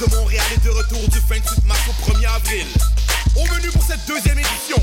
de Montréal est de retour du 28 mars au 1er avril. Au menu pour cette deuxième édition,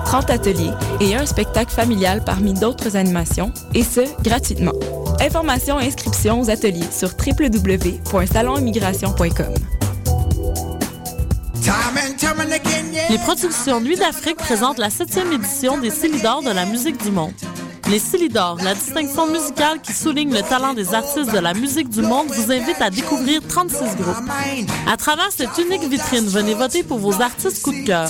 30 ateliers et un spectacle familial parmi d'autres animations, et ce, gratuitement. Informations et inscriptions aux ateliers sur www.salonimmigration.com. Les productions Nuit d'Afrique présentent la septième édition des Célidors de la musique du monde. Les Célidors, la distinction musicale qui souligne le talent des artistes de la musique du monde, vous invite à découvrir 36 groupes. À travers cette unique vitrine, venez voter pour vos artistes coup de cœur.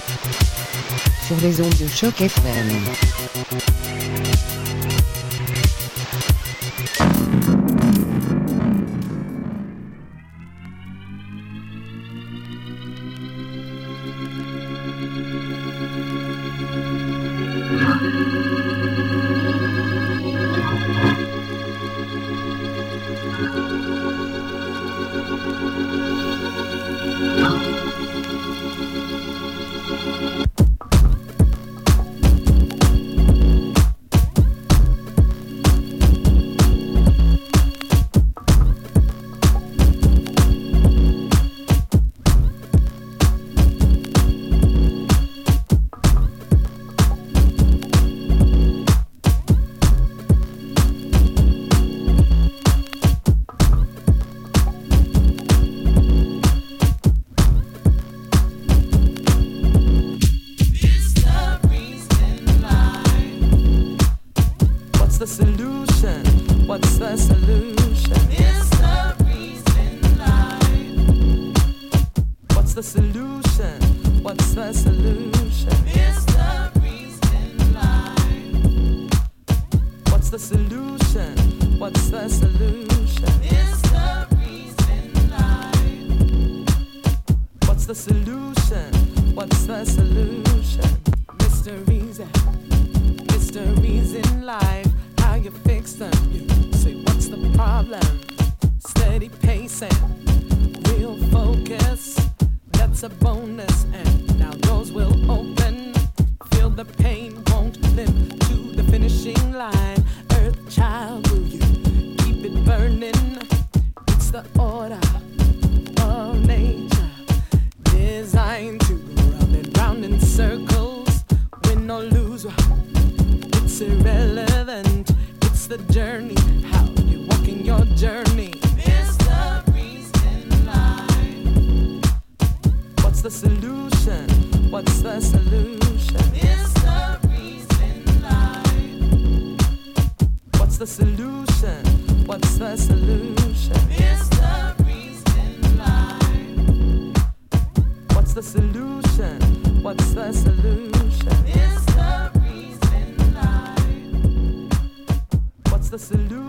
sur les ondes de choc FM.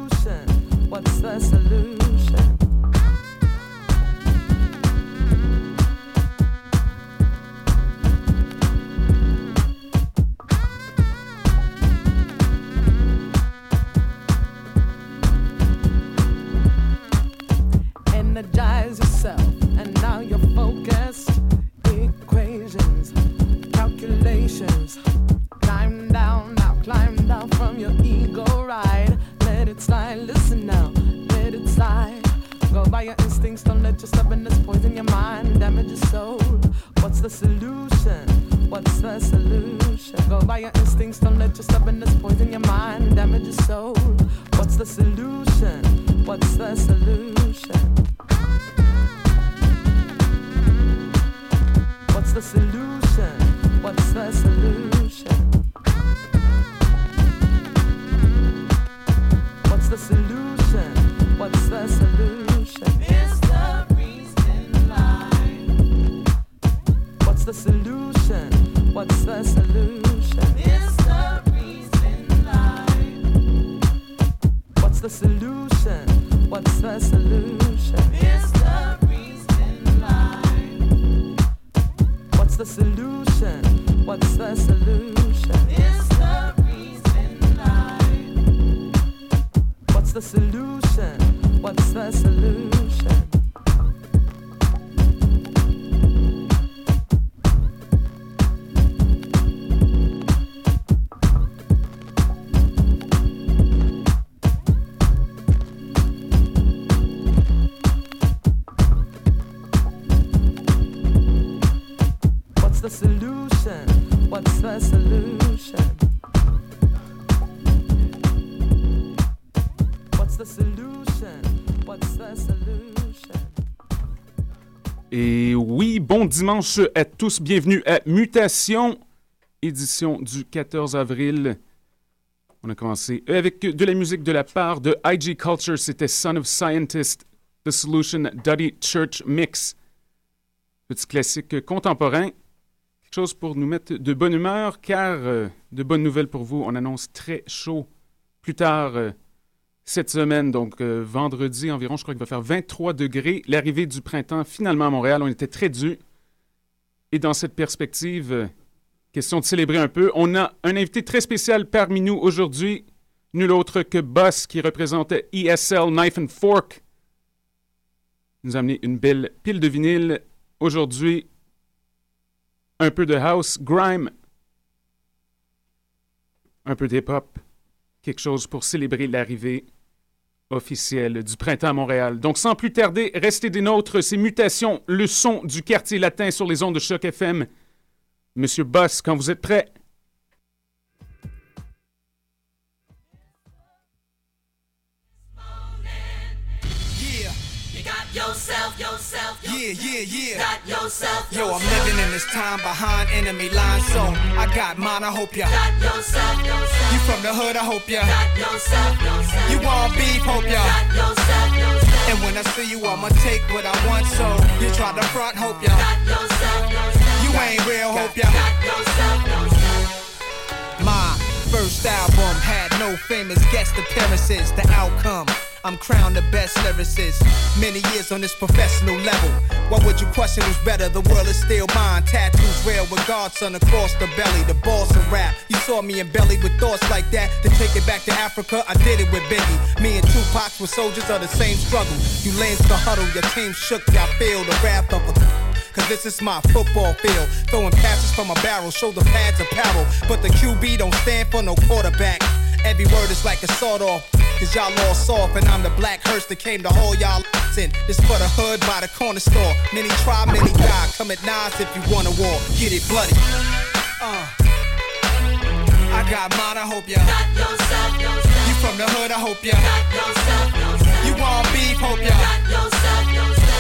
Solution? What's the solution? What's the solution? What's the solution? What's the solution? Et oui, bon dimanche à tous. Bienvenue à Mutation, édition du 14 avril. On a commencé avec de la musique de la part de IG Culture. C'était Son of Scientist, The Solution, Duddy Church Mix. Petit classique contemporain. Chose pour nous mettre de bonne humeur, car euh, de bonnes nouvelles pour vous. On annonce très chaud plus tard euh, cette semaine, donc euh, vendredi environ, je crois qu'il va faire 23 degrés. L'arrivée du printemps finalement à Montréal, on était très dû. Et dans cette perspective, question de célébrer un peu, on a un invité très spécial parmi nous aujourd'hui, nul autre que Boss qui représente ESL Knife and Fork. Il nous a amené une belle pile de vinyle. Aujourd'hui, un peu de house, grime, un peu d'hip-hop, quelque chose pour célébrer l'arrivée officielle du printemps à Montréal. Donc, sans plus tarder, restez des nôtres. C'est Mutation, le son du quartier latin sur les ondes de Choc FM. Monsieur Boss, quand vous êtes prêt. Yeah, yeah, got yourself, Yo, I'm living in this time behind enemy lines, so I got mine. I hope ya. got yourself, You from the hood? I hope ya. got yourself, You want beef? Hope ya. got yourself, And when I see you, I'ma take what I want. So you try to front? Hope ya. got yourself, yourself, You ain't real? Hope ya. First album had no famous guest appearances. The outcome. I'm crowned the best lyricist. Many years on this professional level. Why would you question who's better? The world is still mine. Tattoos rare with Godson across the belly. The boss of rap. You saw me in belly with thoughts like that. To take it back to Africa, I did it with Biggie. Me and Tupac were soldiers of the same struggle. You lanes can huddle, your team shook. Y'all feel the wrath of a Cause this is my football field. Throwing passes from a barrel, shoulder pads apparel. But the QB don't stand for no quarterback. Every word is like a sawed off. Cause y'all all soft, and I'm the black hearse that came to haul y'all in. This for the hood by the corner store. Many try, many die. Come at nines if you wanna war. Get it bloody. Uh. I got mine, I hope ya. Got yourself, yourself, You from the hood, I hope ya. got yourself, yourself, You want beef, hope ya. yourself,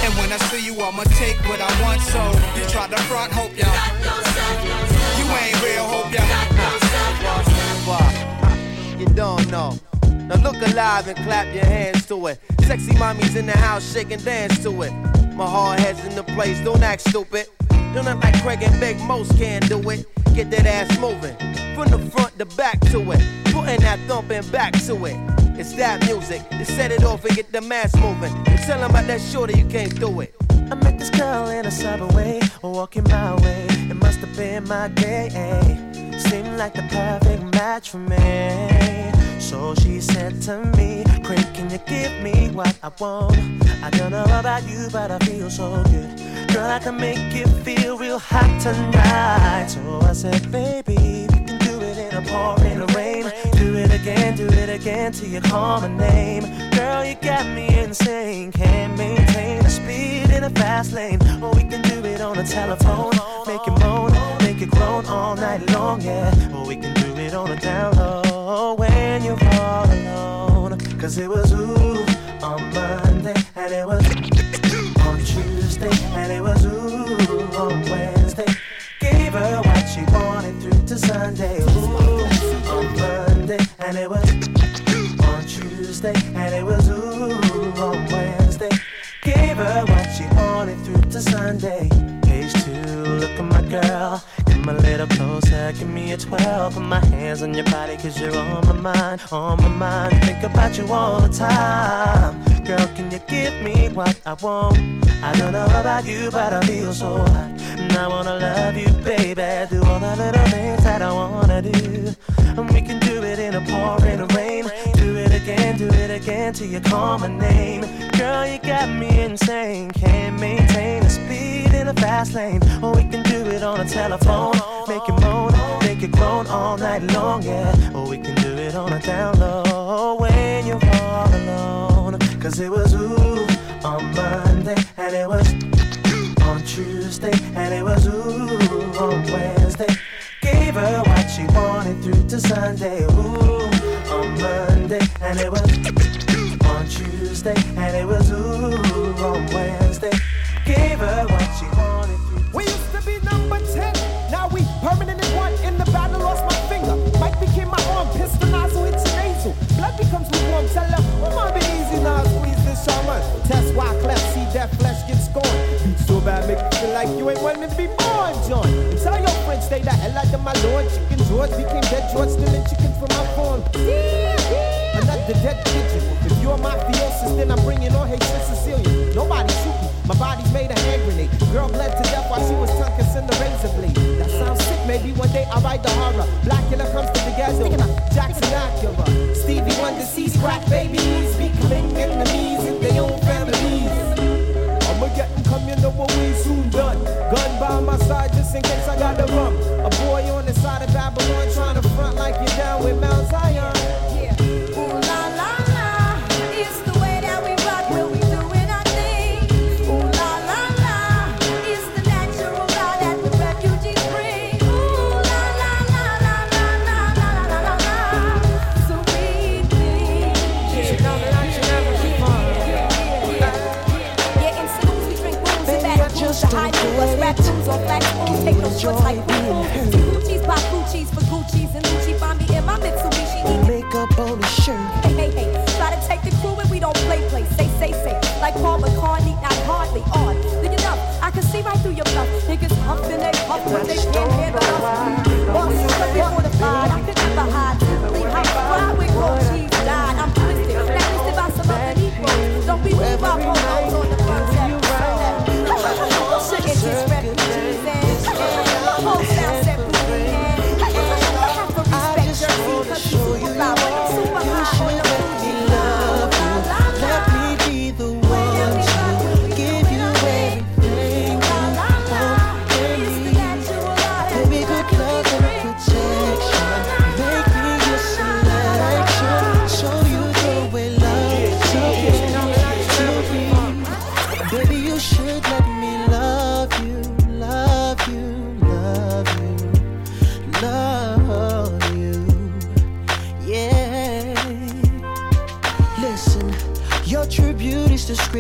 And when I see you, I'ma take what I want. So you try to front, hope ya. got yourself, yourself, You ain't real, hope ya. got yourself, yourself. You don't know. Now look alive and clap your hands to it. Sexy mommies in the house, shake and dance to it. My hard head's in the place, don't act stupid. Don't act like Craig and Big, most can do it. Get that ass moving, from the front to back to it. Putting that thumping back to it. It's that music, to set it off and get the mass moving. And tell 'em about that shorty you can't do it. I met this girl in a subway, walking my way. It must have been my day. Seemed like the perfect match for me. So she said to me, Craig, can you give me what I want? I don't know about you, but I feel so good. Girl, I can make you feel real hot tonight. So I said, baby, can do it in a pouring rain. Do it again, do it again till you call my name. Girl, you got me insane. Can't maintain the speed in a fast lane. Or we can do it on the telephone. Make it moan, make it groan all night long, yeah. Or we can do it on the down low when you're all alone. Cause it was ooh Tuesday, and it was ooh on Wednesday. Gave her what she wanted through to Sunday. Page two, look at my girl. Come a little closer, give me a 12. Put my hands on your body, cause you're on my mind, on my mind. Think about you all the time. Girl, can you give me what I want? I don't know about you, but I feel so hot. And I wanna love you, baby. Do all the little things that I wanna do. And we can do it in a pouring again, do it again till you call my name. Girl, you got me insane. Can't maintain the speed in a fast lane. Or we can do it on a telephone. Make it moan, make it groan all night long, yeah. Or we can do it on a down low when you're all alone. Cause it was ooh on Monday, and it was on Tuesday, and it was ooh on Wednesday. Gave her what she wanted through to Sunday, ooh on Monday, and it was on Tuesday, and it was ooh on Wednesday. Gave her what she wanted. We used to be number 10. Now we permanent in one. In the battle, lost my finger. Mike became my arm. Pistol nozzle hits nasal. Blood becomes lukewarm. Tell her, oh, my be easy now. Squeeze this shaman. Test why cleft. See that flesh get scorned. So bad, make you feel like you ain't wanting to be born, John. Tell your friends, stay the hell out of my lord. Chicken George became dead George, stealing chickens from my farm. Another dead pigeon. If you're mafiosis, then I'm bringing on hatred Sicilian. Nobody shoot me. My body's made a hand grenade. Girl bled to death while she was tongue kissing the razor blade. That sounds sick. Maybe one day I'll write the horror. Blackula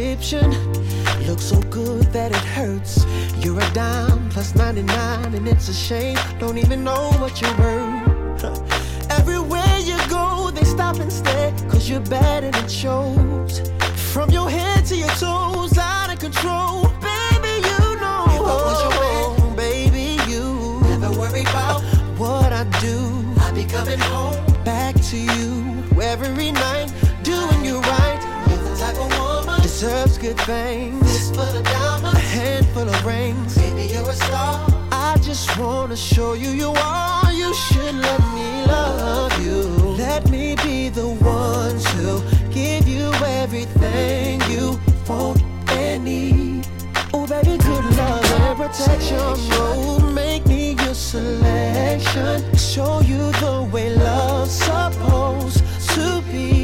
prescription. Looks so good that it hurts. You're a dime plus 99, and it's a shame. Don't even know what you're worth. Everywhere you go, they stop and stare, cause you're bad and it shows. From your head to your toes, out of control. Baby, you know. If I was your man, baby, you. Never worry about what I do. I'll be coming home back to you every night deserves good things. For the diamonds, a handful of rings. Baby, you're a star. I just wanna show you you are. You should let me love you. Let me be the one to give you everything you want and need. Oh, baby, good love and protection. Oh, make me your selection. Show you the way love's supposed to be.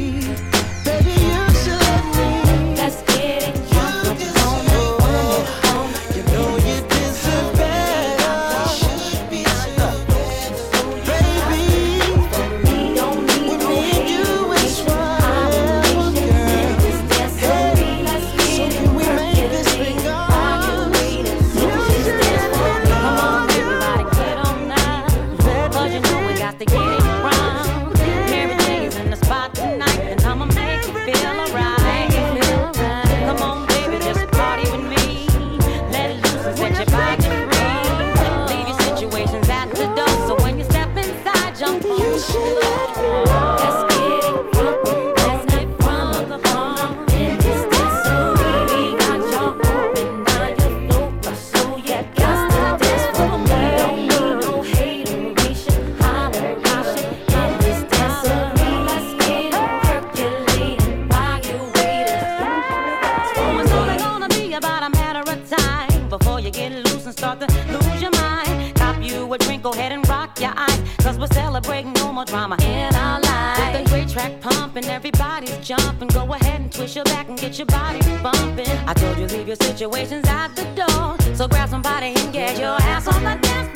Get your body bumping. I told you leave your situations at the door. So grab somebody and get your ass on the dance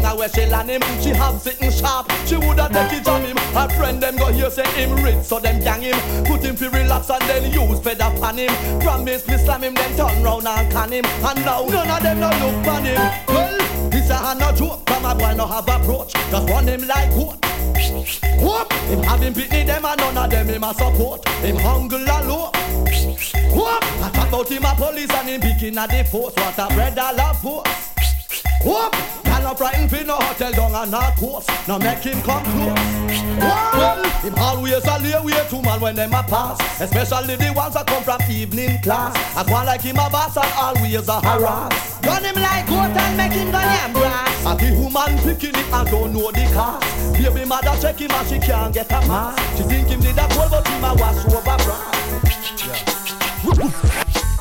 ground where she land him. She have sitting sharp, she woulda take it from him. Her friend them go here say him rich, so them gang him. Put him fi relax and then use feather pan him. Promise me slam him, then turn round and can him. And now none of them no look pan him. Well, this a no joke, come a boy no have approach. Just run him like what? Whoop! Him having pitney them and none of them him a support. Him hungry low. Whoop! I talk about him a police and him picking at the force. What a bread I love force. Whoop! Y'all not frightened for no hotel down on our coast. Now make him come close. Well, him always a lay way to man when them a pass. Especially the ones that come from evening class. I go like him a boss and always a harass. Run him like goat and make him go yam grass. And the woman picking it and don't know the cost. Baby mother check him and she can't get a mask. She think him did a cold but him a wash over brass.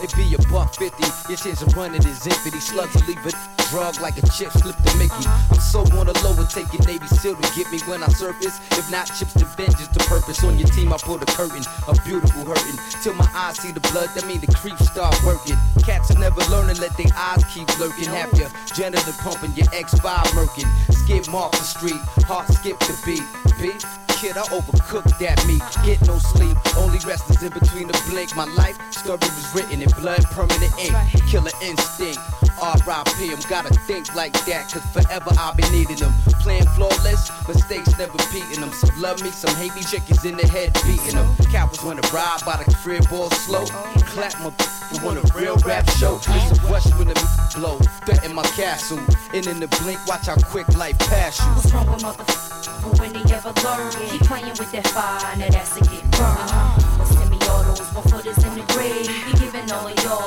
It be a buck fifty. Your chance of running is empty. Slugs will leave a drug like a chip slip to Mickey. I'm so on the low and taking Navy SEAL to get me when I surface. If not chips to vengeance to purpose. On your team, I pull the curtain. A beautiful hurting. Till my eyes see the blood, that mean the creeps start working. Cats are never learning, let their eyes keep lurking. Have your janitor pumping, your X5 murking. Skip off the street, heart skip the beat. Beat kid, I overcooked that meat. Get no sleep, only rest is in between the blink. My life story was written in blood, permanent ink. Killer instinct, R.I.P. I'm gotta think like that, cause forever I'll be needing them. Playing flawless, mistakes never beating them. Some love me, some hate me, chickens in the head beating them. Cowboys wanna ride by the crib all slow. Oh, Clap my for want a real rap show. It's a rush when the blow, threaten my castle. And in the blink, watch how quick life pass you. What's wrong with motherfuckers? When they ever learned? Keep playing with that fire, now that's a get burned. Uh-huh. send me all those foot footers in the grave. Be giving all of y'all.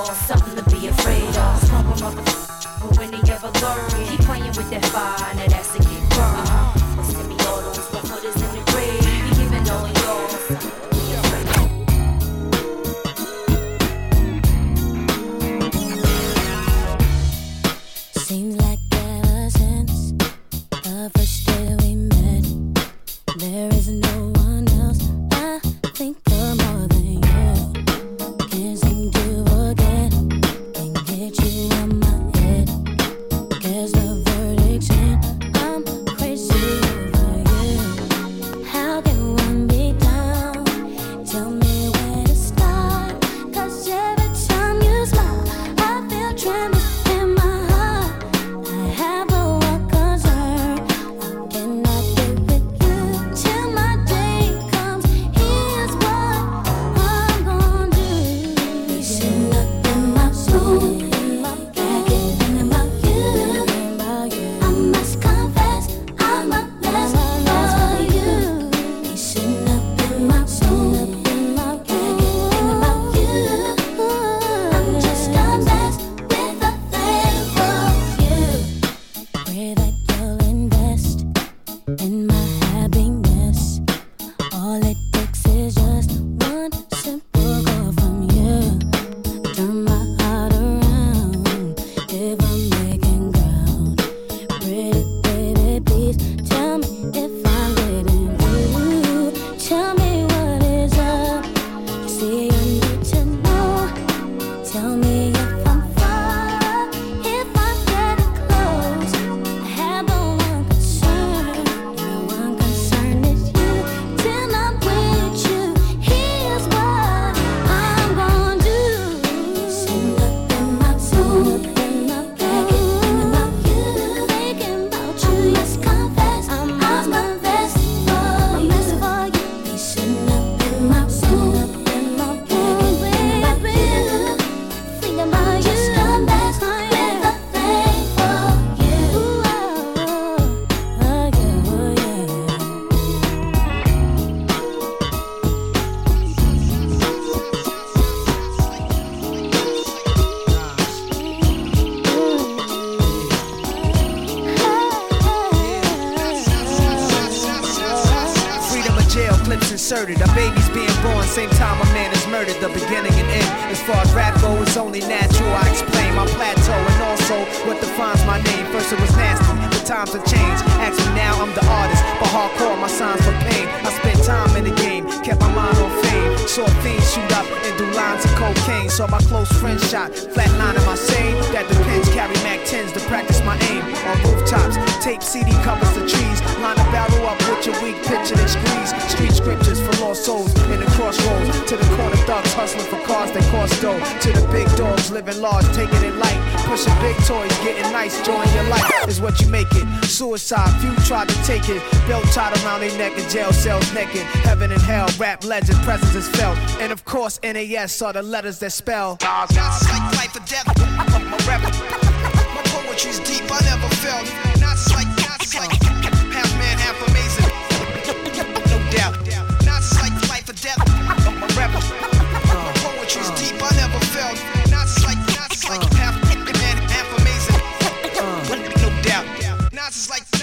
NAS are the letters that spell. Nah, nah, nah. Like life or death. My, poetry's deep, I never.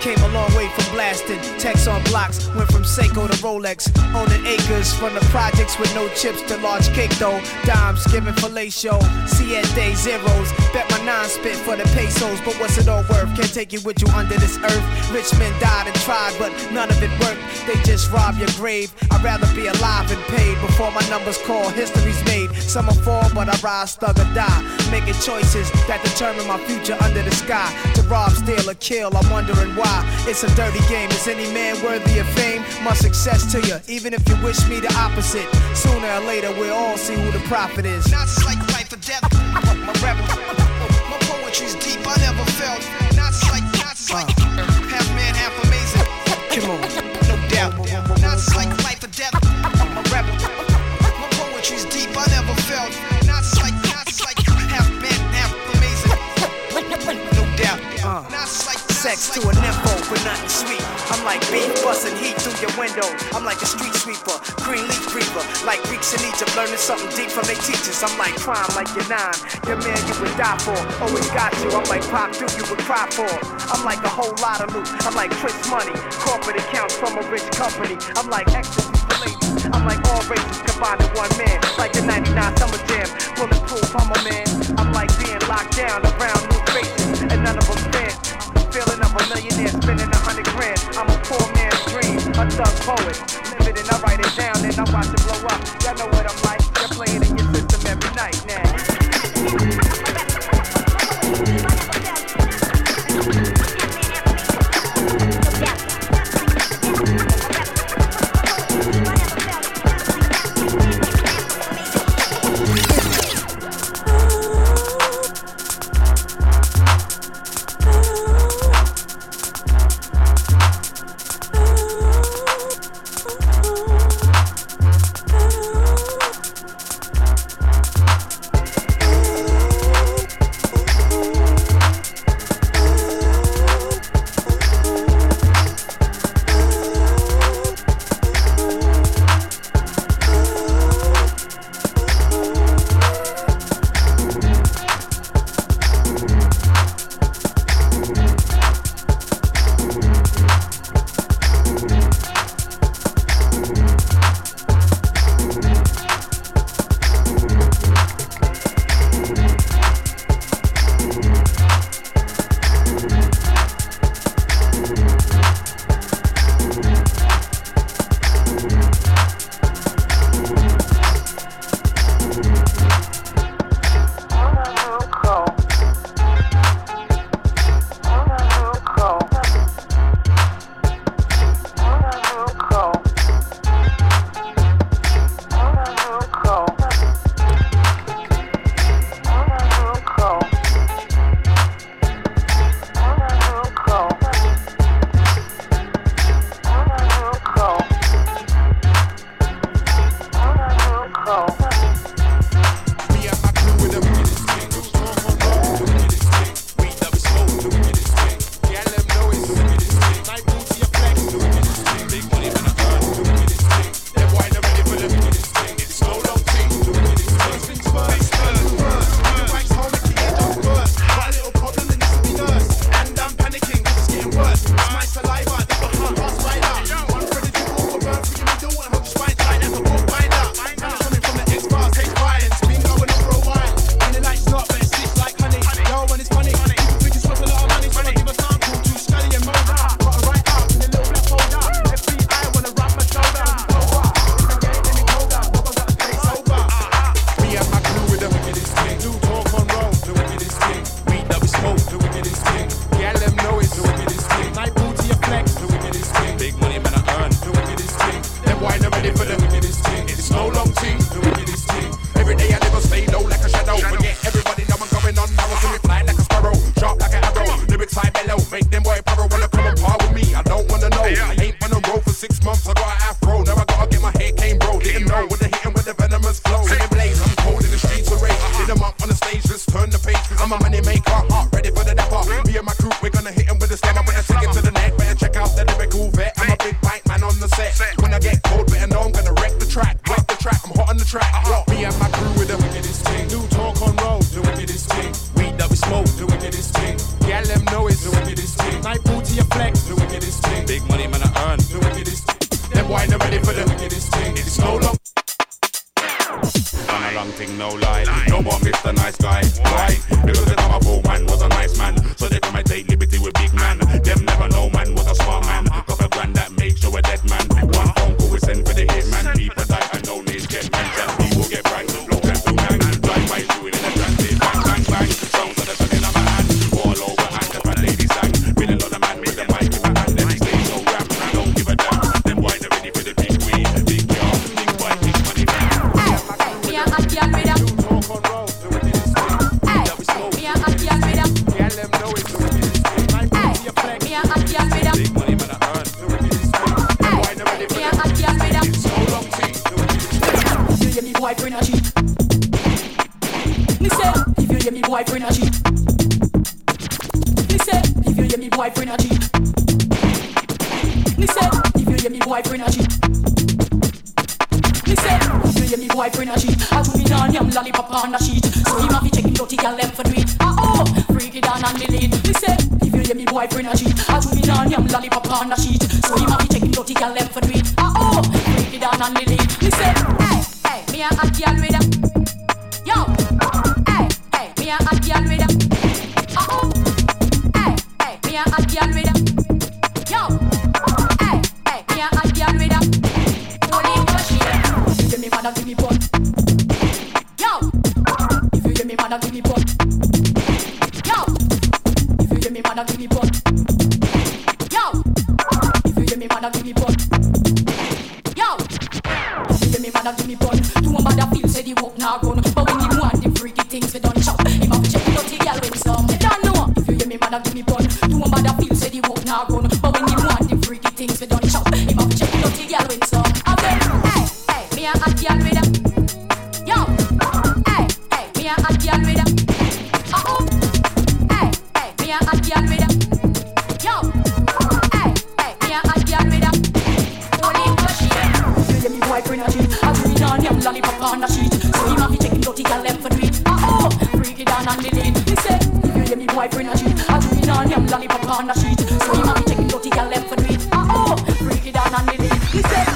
Came a long way from blasting. Text on blocks, went from Seiko to Rolex. Owning acres from the projects with no chips to large cake though. Dimes giving fellatio. Siete zeros. Bet my nine spit for the pesos. But what's it all worth? Can't take you with you under this earth. Rich men died and tried, but none of it worked. They just rob your grave. I'd rather be alive and paid before my numbers call. History's made. Some will fall, but I rise, thug or die. Making choices that determine my future under the sky. To rob, steal, or kill, I'm wondering why. It's a dirty game. Is any man worthy of fame? My success to you, even if you wish me the opposite. Sooner or later, we'll all see who the prophet is. Not just like life or death. My rebel. My poetry's deep, I never felt. Not just like, not just like half man, half amazing. Come on. No doubt. Not like life or death. My rebel. My poetry's deep, I never felt. Not like, not like half man, half amazing. No doubt. Uh. Not like Sex to a nympho, but nothing sweet. I'm like beef busting heat through your window. I'm like a street sweeper, green leaf breather. Like Greeks in Egypt, learning something deep from their teachers. I'm like crime, like your nine. Your man you would die for, oh, always got you. I'm like pop dude you would cry for. I'm like a whole lot of loot. I'm like Chris Money, corporate accounts from a rich company. I'm like ecstasy for ladies. I'm like all races combined in one man. Like the 99 Summer Jam, bulletproof, I'm a man. I'm like being locked down around new faces, and none of them a millionaire, spending a hundred grand. I'm a poor man's dream, a thug poet. Live it and I write it down and I watch it blow up. Y'all know what I'm like. You're playing in your system every night now. upon the boyfriend a cheat. I green on him lollipop on the sheet. So he have be taking dirty gal them for treat. Ah oh, freak it down and delete. He said, if you hear me boyfriend a cheat, I green on him lollipop on the sheet. So he have be taking dirty gal them for treat. Ah oh, freak it down and delete. He said.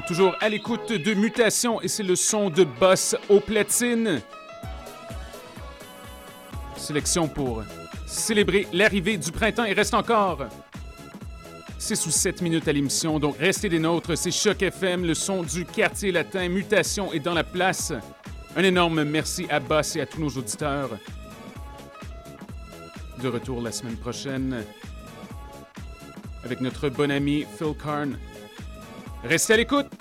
Toujours à l'écoute de Mutation et c'est le son de Boss au platine. Sélection pour célébrer l'arrivée du printemps. Il reste encore 6 ou 7 minutes à l'émission, donc restez des nôtres. C'est Choc FM, le son du quartier latin. Mutation est dans la place. Un énorme merci à Boss et à tous nos auditeurs. De retour la semaine prochaine avec notre bon ami Phil Karn. Restez à l'écoute!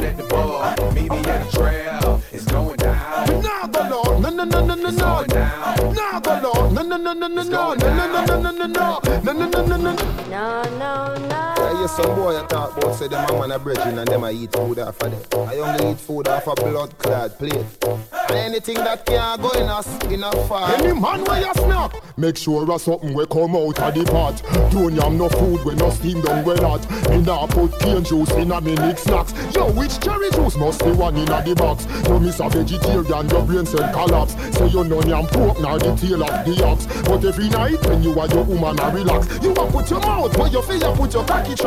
Spend at the bar. Meet me at the trail, it's going down. Nah, go no, no, no, no, no, no, no. Nah, go no, no, no, no, no, no, no, no, no, no, no, no, no, no, no, no, no, no, no. No, no, no. I hear some boy I talk about say them a man a brethren and them a eat food off of them. I only eat food off a blood clad plate. Anything that can go in us in a fire. Any man where you snack, make sure a something will come out of the pot. Don't yam no food when no steam down well hot. Me nah put cane juice in a me mix snacks. Yo, which cherry juice must be one in a the box? You miss a vegetarian, your brain cell collapse. Say you no yam pork nor the tail of the ox. But every night when you and your woman a relax, you a put your mouth where you feel you put your cocky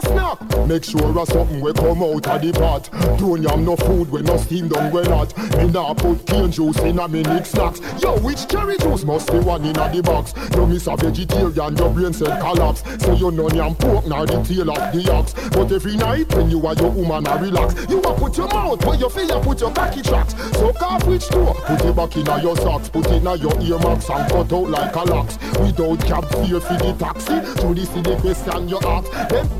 snap Make sure a something we come out of the pot. Don't yam no food when no steam done well hot. Me nah put cane juice in a me snacks. Yo, which cherry juice must be one in a the box? You miss a vegetarian, your brain cell collapse. So you know yam pork nor the tail of the ox. But every night when you are your woman a relax, you a put your mouth where your you put your backy tracks. So off which door, put it back in your socks, put it in your earmarks and cut out like a locks. Without cab fare for the taxi, is the question you ask. Then